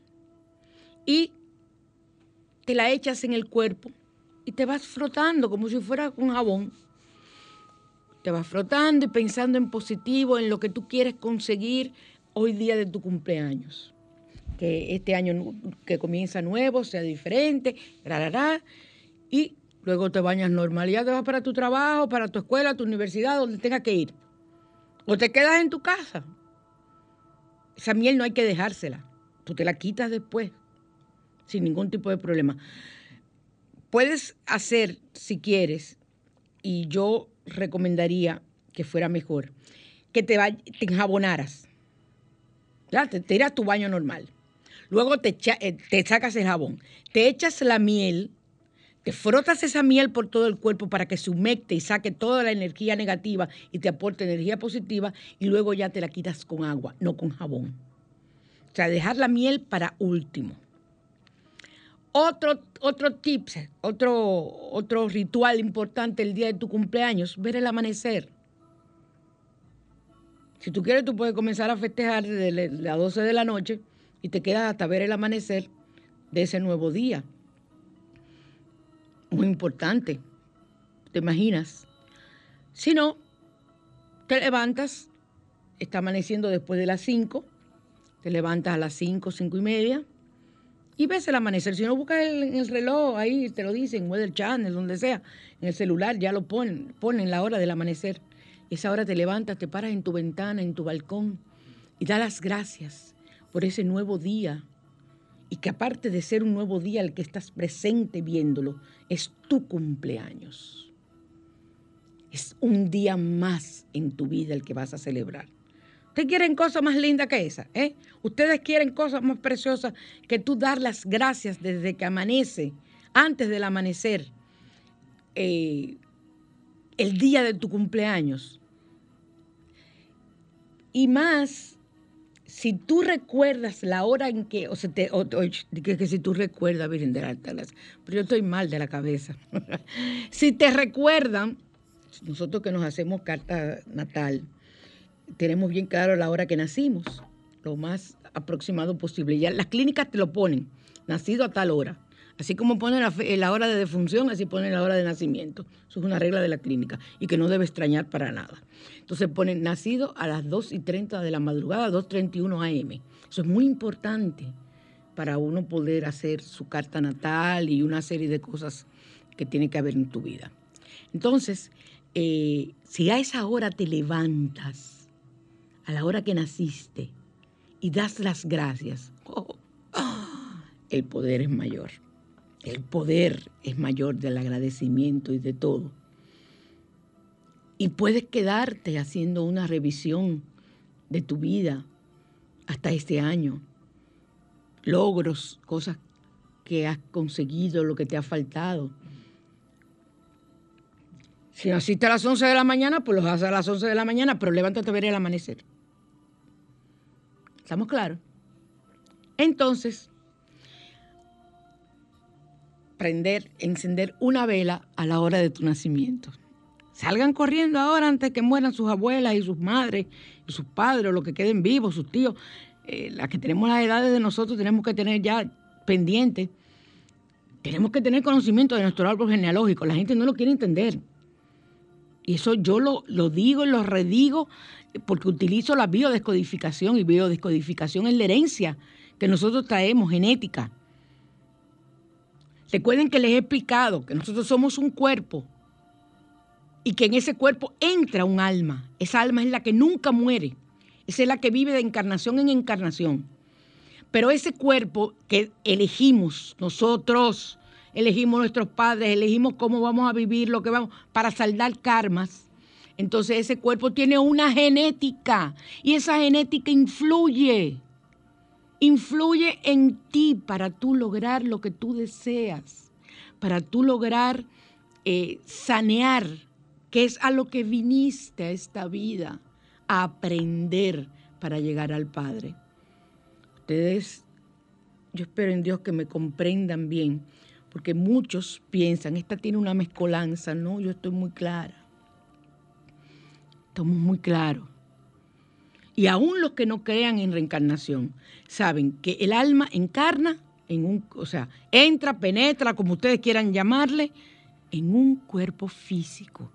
y te la echas en el cuerpo y te vas frotando como si fuera con jabón. Te vas frotando y pensando en positivo, en lo que tú quieres conseguir hoy día de tu cumpleaños. Que este año que comienza nuevo sea diferente, y Luego te bañas normal y ya te vas para tu trabajo, para tu escuela, tu universidad, donde tengas que ir. O te quedas en tu casa. Esa miel no hay que dejársela. Tú te la quitas después, sin ningún tipo de problema. Puedes hacer, si quieres, y yo recomendaría que fuera mejor, que te, te enjabonaras. Ya, te, tiras tu baño normal. Luego te, eh, te sacas el jabón. Te echas la miel te frotas esa miel por todo el cuerpo para que se humecte y saque toda la energía negativa y te aporte energía positiva y luego ya te la quitas con agua, no con jabón. O sea, dejar la miel para último. Otro, otro tip, otro, otro ritual importante el día de tu cumpleaños, ver el amanecer. Si tú quieres, tú puedes comenzar a festejar desde las 12 de la noche y te quedas hasta ver el amanecer de ese nuevo día. Muy importante, ¿te imaginas? Si no, te levantas, está amaneciendo después de las 5, te levantas a las 5, 5 y media y ves el amanecer. Si no buscas el, el reloj, ahí te lo dicen, Weather Channel, donde sea, en el celular ya lo ponen, ponen la hora del amanecer. Esa hora te levantas, te paras en tu ventana, en tu balcón y das las gracias por ese nuevo día. Y que aparte de ser un nuevo día el que estás presente viéndolo, es tu cumpleaños. Es un día más en tu vida el que vas a celebrar. Ustedes quieren cosas más lindas que esa, ¿eh? Ustedes quieren cosas más preciosas que tú dar las gracias desde que amanece, antes del amanecer, eh, el día de tu cumpleaños. Y más, si tú recuerdas la hora en que, o sea, te, o- o- que, que si tú recuerdas, Virgen de la Alta Gracia, pero yo estoy mal de la cabeza. si te recuerdan, nosotros que nos hacemos carta natal, tenemos bien claro la hora que nacimos, lo más aproximado posible. Ya las clínicas te lo ponen, nacido a tal hora. Así como ponen la, fe- la hora de defunción, así ponen la hora de nacimiento. Eso es una regla de la clínica y que no debe extrañar para nada. Entonces ponen nacido a las 2 y 30 de la madrugada, 2.31 AM. Eso es muy importante para uno poder hacer su carta natal y una serie de cosas que tiene que haber en tu vida. Entonces, eh, si a esa hora te levantas, a la hora que naciste, y das las gracias, oh, el poder es mayor. El poder es mayor del agradecimiento y de todo. Y puedes quedarte haciendo una revisión de tu vida hasta este año. Logros, cosas que has conseguido, lo que te ha faltado. Si naciste a las 11 de la mañana, pues los haces a las 11 de la mañana, pero levántate a ver el amanecer. ¿Estamos claros? Entonces, prender, encender una vela a la hora de tu nacimiento. Salgan corriendo ahora antes que mueran sus abuelas y sus madres y sus padres, o los que queden vivos, sus tíos. Eh, las que tenemos las edades de nosotros tenemos que tener ya pendiente. Tenemos que tener conocimiento de nuestro árbol genealógico. La gente no lo quiere entender. Y eso yo lo, lo digo y lo redigo porque utilizo la biodescodificación y biodescodificación es la herencia que nosotros traemos, genética. Recuerden que les he explicado que nosotros somos un cuerpo y que en ese cuerpo entra un alma. Esa alma es la que nunca muere. Esa es la que vive de encarnación en encarnación. Pero ese cuerpo que elegimos nosotros, elegimos nuestros padres, elegimos cómo vamos a vivir, lo que vamos, para saldar karmas. Entonces ese cuerpo tiene una genética y esa genética influye, influye en ti para tú lograr lo que tú deseas, para tú lograr eh, sanear, que es a lo que viniste a esta vida, a aprender para llegar al Padre. Ustedes, yo espero en Dios que me comprendan bien, porque muchos piensan, esta tiene una mezcolanza, no, yo estoy muy clara. Estamos muy claros. Y aún los que no crean en reencarnación saben que el alma encarna en un, o sea, entra, penetra, como ustedes quieran llamarle, en un cuerpo físico.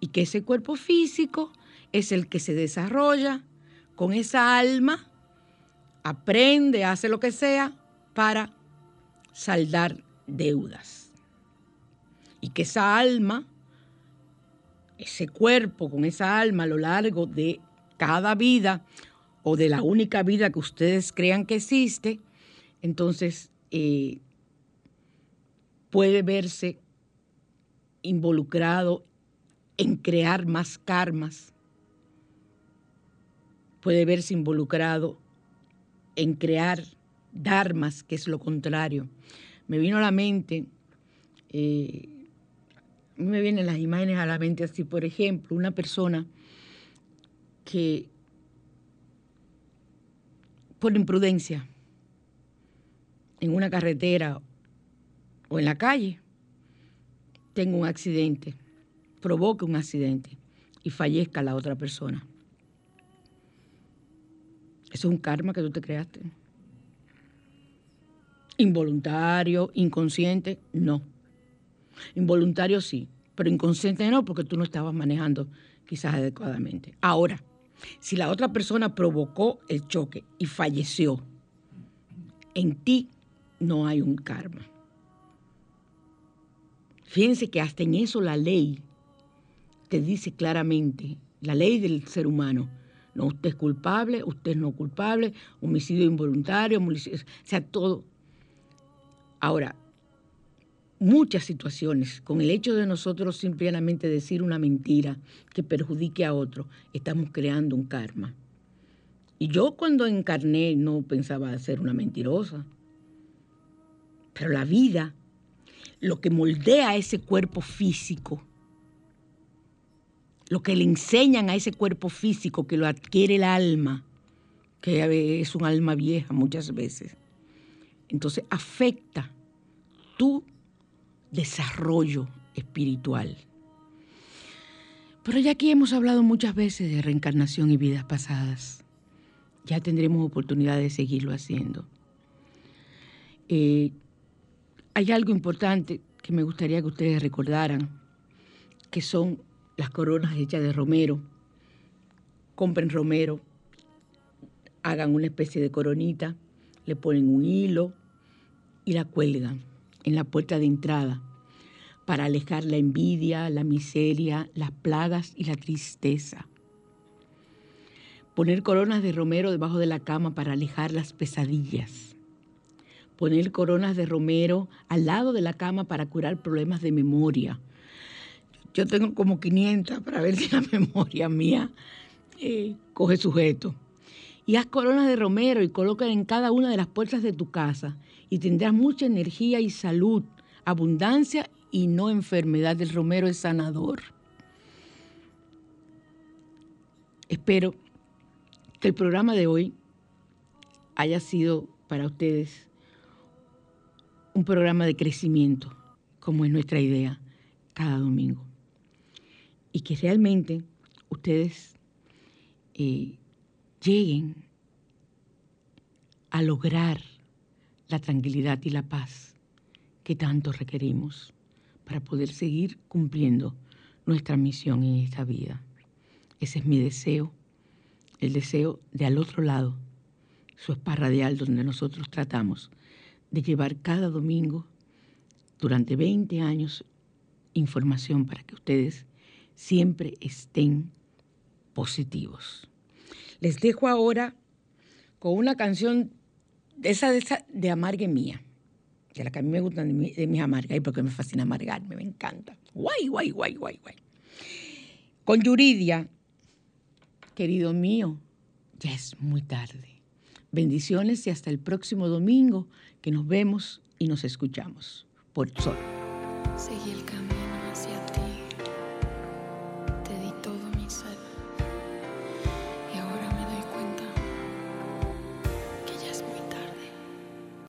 Y que ese cuerpo físico es el que se desarrolla con esa alma, aprende, hace lo que sea para saldar deudas. Y que esa alma ese cuerpo con esa alma a lo largo de cada vida o de la única vida que ustedes crean que existe, entonces eh, puede verse involucrado en crear más karmas, puede verse involucrado en crear dharmas, que es lo contrario. Me vino a la mente eh, me vienen las imágenes a la mente así, por ejemplo, una persona que por imprudencia en una carretera o en la calle tenga un accidente, provoque un accidente y fallezca la otra persona. Eso es un karma que tú te creaste. Involuntario, inconsciente, no. Involuntario sí, pero inconsciente no, porque tú no estabas manejando quizás adecuadamente. Ahora, si la otra persona provocó el choque y falleció, en ti no hay un karma. Fíjense que hasta en eso la ley te dice claramente, la ley del ser humano, no, usted es culpable, usted es no culpable, homicidio involuntario, o sea, todo. Ahora, muchas situaciones, con el hecho de nosotros simplemente decir una mentira que perjudique a otro, estamos creando un karma. Y yo cuando encarné no pensaba ser una mentirosa, pero la vida, lo que moldea ese cuerpo físico, lo que le enseñan a ese cuerpo físico que lo adquiere el alma, que es un alma vieja muchas veces, entonces afecta tu desarrollo espiritual. Pero ya aquí hemos hablado muchas veces de reencarnación y vidas pasadas. Ya tendremos oportunidad de seguirlo haciendo. Eh, hay algo importante que me gustaría que ustedes recordaran, que son las coronas hechas de romero. Compren romero, hagan una especie de coronita, le ponen un hilo y la cuelgan en la puerta de entrada para alejar la envidia, la miseria, las plagas y la tristeza. Poner coronas de romero debajo de la cama para alejar las pesadillas. Poner coronas de romero al lado de la cama para curar problemas de memoria. Yo tengo como 500 para ver si la memoria mía eh, coge sujeto. Y haz coronas de romero y coloca en cada una de las puertas de tu casa y tendrás mucha energía y salud, abundancia y no enfermedad. El romero es sanador. Espero que el programa de hoy haya sido para ustedes un programa de crecimiento, como es nuestra idea cada domingo. Y que realmente ustedes eh, lleguen a lograr la tranquilidad y la paz que tanto requerimos para poder seguir cumpliendo nuestra misión en esta vida. Ese es mi deseo, el deseo de al otro lado, su spa radial donde nosotros tratamos de llevar cada domingo durante 20 años información para que ustedes siempre estén positivos. Les dejo ahora con una canción de esa de, esa, de Amargue Mía, de la que a mí me gustan de, mis amargas, porque me fascina amargarme, me encanta. Guay, guay, guay, guay, guay. Con Yuridia, querido mío, ya es muy tarde. Bendiciones y hasta el próximo domingo que nos vemos y nos escuchamos por Sol.
Seguí el camino.